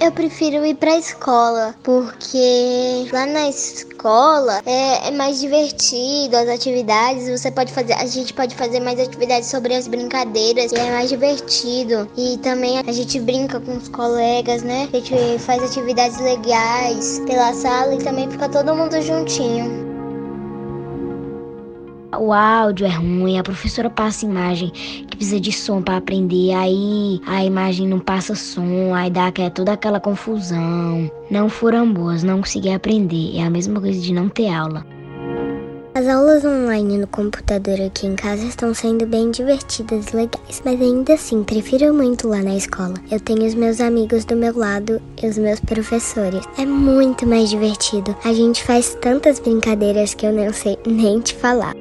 Eu prefiro ir pra escola, porque lá na escola é, é, mais divertido as atividades. Você pode fazer, a gente pode fazer mais atividades sobre as brincadeiras e é mais divertido. E também a gente brinca com os colegas, né? A gente faz atividades legais pela sala e também fica todo mundo juntinho o áudio é ruim, a professora passa imagem que precisa de som para aprender, aí a imagem não passa som, aí dá é toda aquela confusão. Não foram boas, não consegui aprender. É a mesma coisa de não ter aula. As aulas online no computador aqui em casa estão sendo bem divertidas e legais, mas ainda assim prefiro muito lá na escola. Eu tenho os meus amigos do meu lado e os meus professores. É muito mais divertido. A gente faz tantas brincadeiras que eu não sei nem te falar.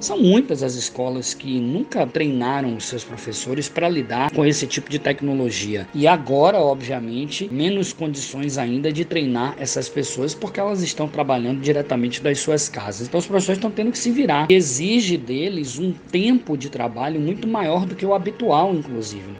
São muitas as escolas que nunca treinaram os seus professores para lidar com esse tipo de tecnologia. E agora, obviamente, menos condições ainda de treinar essas pessoas porque elas estão trabalhando diretamente das suas casas. Então os professores estão tendo que se virar. Exige deles um tempo de trabalho muito maior do que o habitual, inclusive.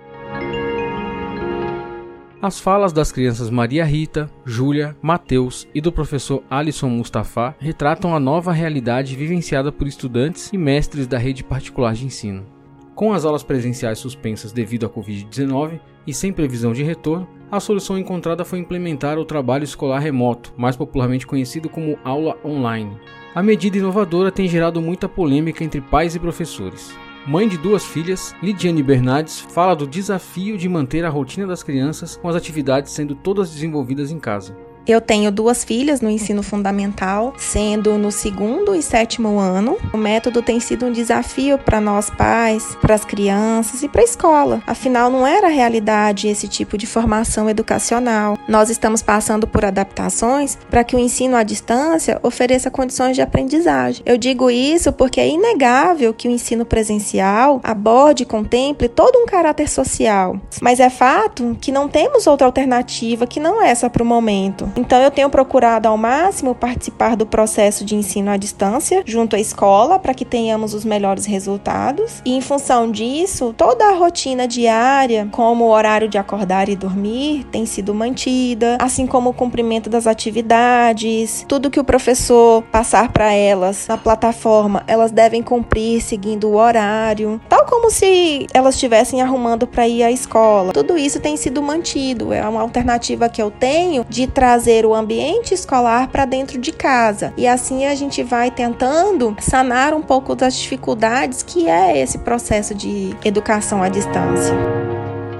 As falas das crianças Maria Rita, Júlia, Mateus e do professor Alisson Mustafa retratam a nova realidade vivenciada por estudantes e mestres da rede particular de ensino. Com as aulas presenciais suspensas devido à Covid-19 e sem previsão de retorno, a solução encontrada foi implementar o trabalho escolar remoto, mais popularmente conhecido como aula online. A medida inovadora tem gerado muita polêmica entre pais e professores. Mãe de duas filhas, Lidiane Bernardes fala do desafio de manter a rotina das crianças com as atividades sendo todas desenvolvidas em casa. Eu tenho duas filhas no ensino fundamental, sendo no segundo e sétimo ano. O método tem sido um desafio para nós pais, para as crianças e para a escola. Afinal, não era realidade esse tipo de formação educacional. Nós estamos passando por adaptações para que o ensino à distância ofereça condições de aprendizagem. Eu digo isso porque é inegável que o ensino presencial aborde e contemple todo um caráter social. Mas é fato que não temos outra alternativa que não essa para o momento. Então, eu tenho procurado ao máximo participar do processo de ensino à distância junto à escola para que tenhamos os melhores resultados. E, em função disso, toda a rotina diária, como o horário de acordar e dormir, tem sido mantida, assim como o cumprimento das atividades, tudo que o professor passar para elas na plataforma, elas devem cumprir seguindo o horário, tal como se elas estivessem arrumando para ir à escola. Tudo isso tem sido mantido, é uma alternativa que eu tenho de trazer o ambiente escolar para dentro de casa. E assim a gente vai tentando sanar um pouco das dificuldades que é esse processo de educação à distância.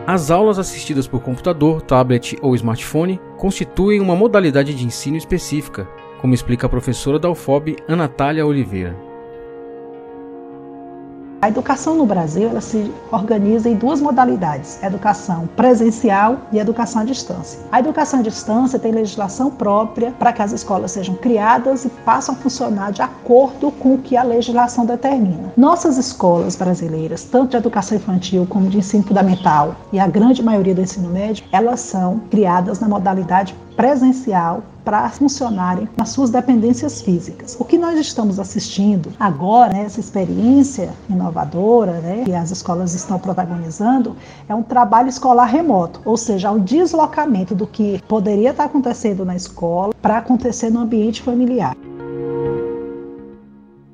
As aulas assistidas por computador, tablet ou smartphone constituem uma modalidade de ensino específica, como explica a professora da UFOB, Anatália Oliveira. A educação no Brasil ela se organiza em duas modalidades: educação presencial e educação à distância. A educação à distância tem legislação própria para que as escolas sejam criadas e passem a funcionar de acordo com o que a legislação determina. Nossas escolas brasileiras, tanto de educação infantil como de ensino fundamental e a grande maioria do ensino médio, elas são criadas na modalidade presencial para funcionarem nas suas dependências físicas. O que nós estamos assistindo agora, né, essa experiência inovadora né, que as escolas estão protagonizando, é um trabalho escolar remoto, ou seja, o deslocamento do que poderia estar acontecendo na escola para acontecer no ambiente familiar.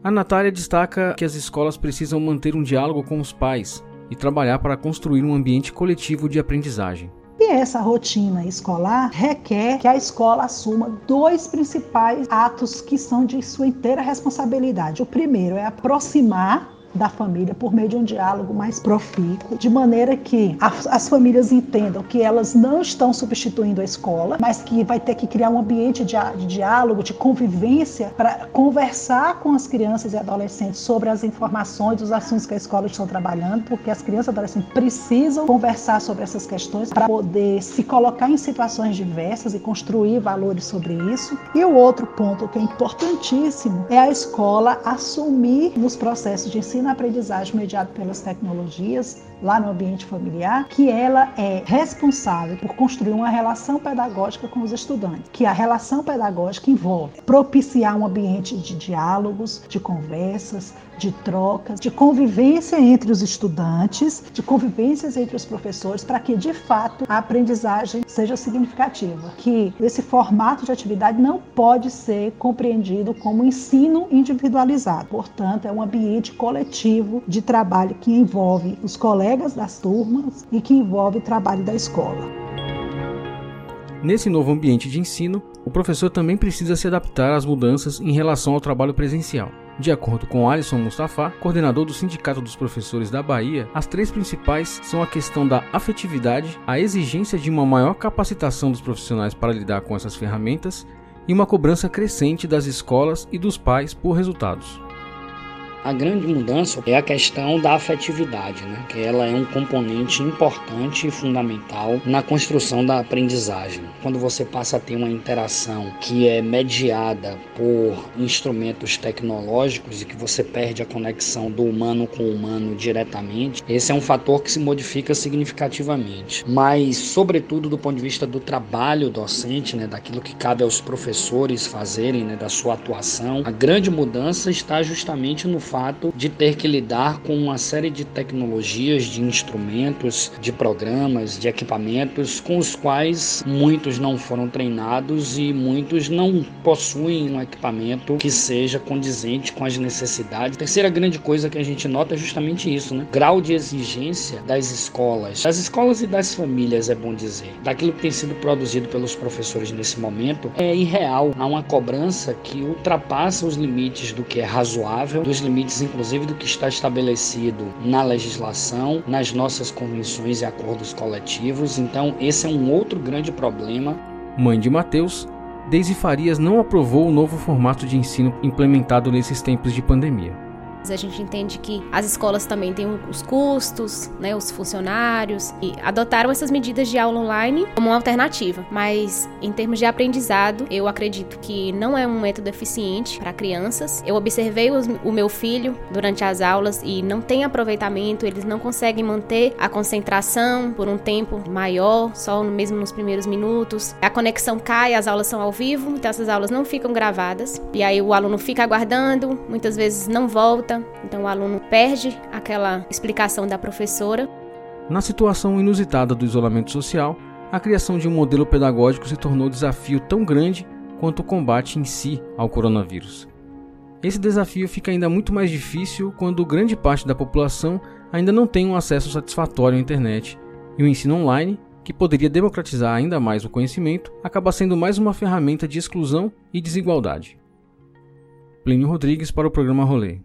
A Natália destaca que as escolas precisam manter um diálogo com os pais e trabalhar para construir um ambiente coletivo de aprendizagem. E essa rotina escolar requer que a escola assuma dois principais atos que são de sua inteira responsabilidade. O primeiro é aproximar da família por meio de um diálogo mais profícuo, de maneira que as, as, famílias entendam que elas não estão substituindo a escola, mas que vai ter que criar um ambiente de, de diálogo, de convivência, para conversar com as crianças e adolescentes sobre as informações, os assuntos que a escola está trabalhando, porque as crianças e adolescentes precisam conversar sobre essas questões para poder se colocar em situações diversas e construir valores sobre isso. E o outro ponto que é importantíssimo é a escola assumir nos processos de ensino ensino-aprendizagem mediado pelas tecnologias lá no ambiente familiar, que ela é responsável por construir uma relação pedagógica com os estudantes, que a relação pedagógica envolve propiciar um ambiente de diálogos, de conversas, de trocas, de convivência entre os estudantes, de convivências entre os professores, para que de fato a aprendizagem seja significativa. Que esse formato de atividade não pode ser compreendido como ensino individualizado. Portanto, é um ambiente coletivo de trabalho que envolve os colegas das turmas e que envolve o trabalho da escola. Nesse novo ambiente de ensino, o professor também precisa se adaptar às mudanças em relação ao trabalho presencial. De acordo com Alisson Mustafa, coordenador do Sindicato dos Professores da Bahia, as três principais são a questão da afetividade, a exigência de uma maior capacitação dos profissionais para lidar com essas ferramentas e uma cobrança crescente das escolas e dos pais por resultados. A grande mudança é a questão da afetividade, né? que ela é um componente importante e fundamental na construção da aprendizagem. Quando você passa a ter uma interação que é mediada por instrumentos tecnológicos e que você perde a conexão do humano com o humano diretamente, esse é um fator que se modifica significativamente. Mas, sobretudo do ponto de vista do trabalho docente, né? daquilo que cabe aos professores fazerem, né? da sua atuação, a grande mudança está justamente no fato de ter que lidar com uma série de tecnologias, de instrumentos, de programas, de equipamentos com os quais muitos não foram treinados e muitos não possuem um equipamento que seja condizente com as necessidades. A terceira grande coisa que a gente nota é justamente isso, né? Grau de exigência das escolas, das escolas e das famílias, é bom dizer, daquilo que tem sido produzido pelos professores nesse momento é irreal. Há uma cobrança que ultrapassa os limites do que é razoável, dos limites limites, inclusive, do que está estabelecido na legislação, nas nossas convenções e acordos coletivos. Então, esse é um outro grande problema. Mãe de Mateus, Deise Farias não aprovou o novo formato de ensino implementado nesses tempos de pandemia. A gente entende que as escolas também têm os custos, né, os funcionários, e adotaram essas medidas de aula online como uma alternativa. Mas em termos de aprendizado, eu acredito que não é um método eficiente para crianças. Eu observei os, o meu filho durante as aulas e não tem aproveitamento, eles não conseguem manter a concentração por um tempo maior, só mesmo nos primeiros minutos. A conexão cai, as aulas são ao vivo, então essas aulas não ficam gravadas. E aí o aluno fica aguardando, muitas vezes não volta então o aluno perde aquela explicação da professora. Na situação inusitada do isolamento social, a criação de um modelo pedagógico se tornou desafio tão grande quanto o combate em si ao coronavírus. Esse desafio fica ainda muito mais difícil quando grande parte da população ainda não tem um acesso satisfatório à internet e o ensino online, que poderia democratizar ainda mais o conhecimento, acaba sendo mais uma ferramenta de exclusão e desigualdade. Plínio Rodrigues para o programa Rolê.